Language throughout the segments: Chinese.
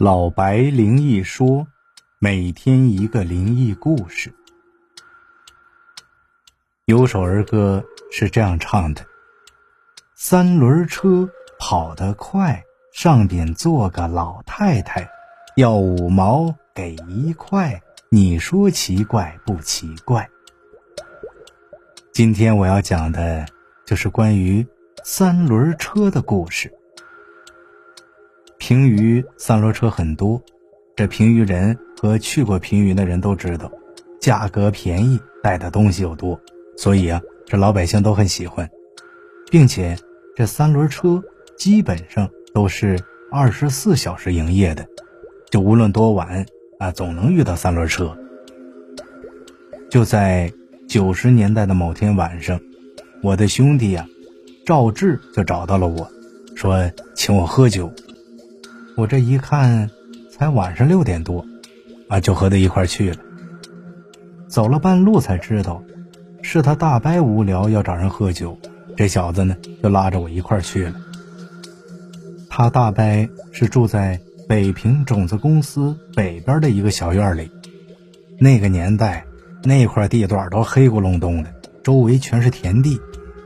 老白灵异说，每天一个灵异故事。有首儿歌是这样唱的：三轮车跑得快，上边坐个老太太，要五毛给一块，你说奇怪不奇怪？今天我要讲的就是关于三轮车的故事。平舆三轮车很多，这平舆人和去过平舆的人都知道，价格便宜，带的东西又多，所以啊，这老百姓都很喜欢，并且这三轮车基本上都是二十四小时营业的，就无论多晚啊，总能遇到三轮车。就在九十年代的某天晚上，我的兄弟呀，赵志就找到了我，说请我喝酒。我这一看，才晚上六点多，啊，就和他一块去了。走了半路才知道，是他大伯无聊要找人喝酒，这小子呢就拉着我一块去了。他大伯是住在北平种子公司北边的一个小院里，那个年代那块地段都黑咕隆咚的，周围全是田地，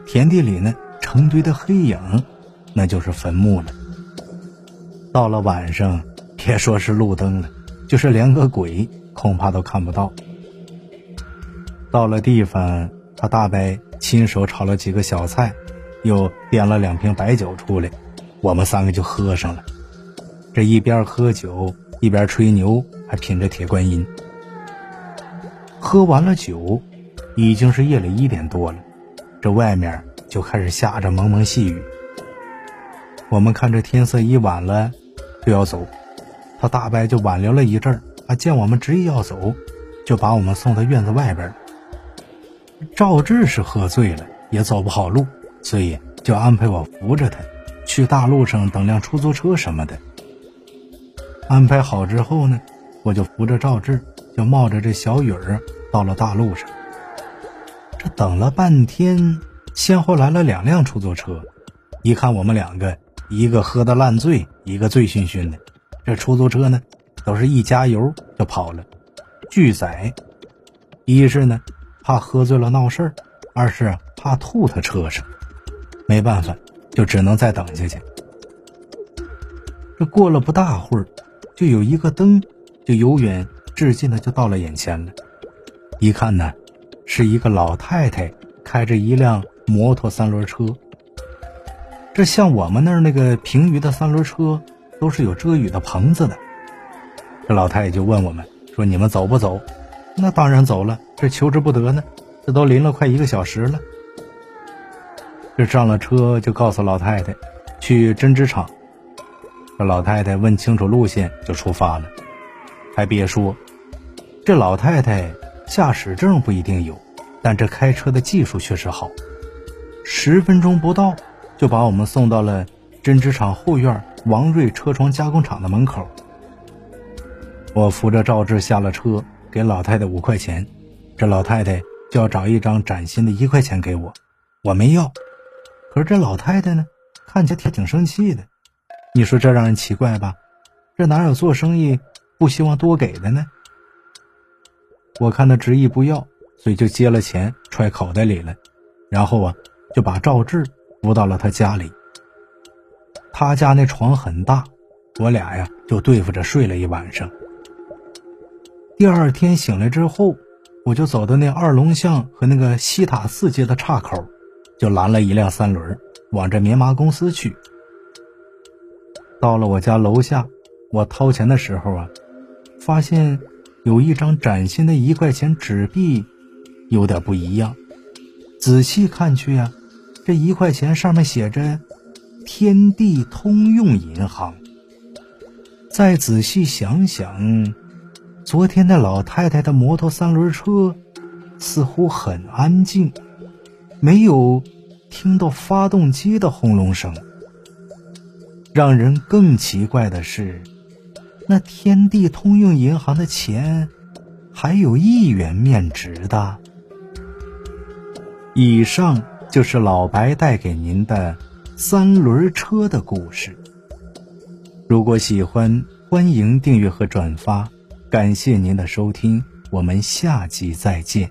田地里呢成堆的黑影，那就是坟墓了。到了晚上，别说是路灯了，就是连个鬼恐怕都看不到。到了地方，他大伯亲手炒了几个小菜，又点了两瓶白酒出来，我们三个就喝上了。这一边喝酒一边吹牛，还品着铁观音。喝完了酒，已经是夜里一点多了，这外面就开始下着蒙蒙细雨。我们看这天色已晚了。就要走，他大伯就挽留了一阵儿，啊，见我们执意要走，就把我们送到院子外边。赵志是喝醉了，也走不好路，所以就安排我扶着他去大路上等辆出租车什么的。安排好之后呢，我就扶着赵志，就冒着这小雨儿到了大路上。这等了半天，先后来了两辆出租车，一看我们两个。一个喝得烂醉，一个醉醺醺的。这出租车呢，都是一加油就跑了。拒载，一是呢怕喝醉了闹事儿，二是怕吐他车上。没办法，就只能再等下去。这过了不大会儿，就有一个灯，就由远至近的就到了眼前了。一看呢，是一个老太太开着一辆摩托三轮车。这像我们那儿那个平舆的三轮车，都是有遮雨的棚子的。这老太太就问我们说：“你们走不走？”那当然走了，这求之不得呢。这都淋了快一个小时了。这上了车就告诉老太太去针织厂。这老太太问清楚路线就出发了。还别说，这老太太驾驶证不一定有，但这开车的技术确实好。十分钟不到。就把我们送到了针织厂后院王瑞车床加工厂的门口。我扶着赵志下了车，给老太太五块钱，这老太太就要找一张崭新的一块钱给我，我没要。可是这老太太呢，看起来挺生气的。你说这让人奇怪吧？这哪有做生意不希望多给的呢？我看她执意不要，所以就接了钱揣口袋里了，然后啊，就把赵志。扶到了他家里，他家那床很大，我俩呀就对付着睡了一晚上。第二天醒来之后，我就走到那二龙巷和那个西塔四街的岔口，就拦了一辆三轮，往这棉麻公司去。到了我家楼下，我掏钱的时候啊，发现有一张崭新的一块钱纸币，有点不一样。仔细看去呀。这一块钱上面写着“天地通用银行”。再仔细想想，昨天那老太太的摩托三轮车似乎很安静，没有听到发动机的轰隆声。让人更奇怪的是，那天地通用银行的钱还有一元面值的。以上。就是老白带给您的三轮车的故事。如果喜欢，欢迎订阅和转发，感谢您的收听，我们下集再见。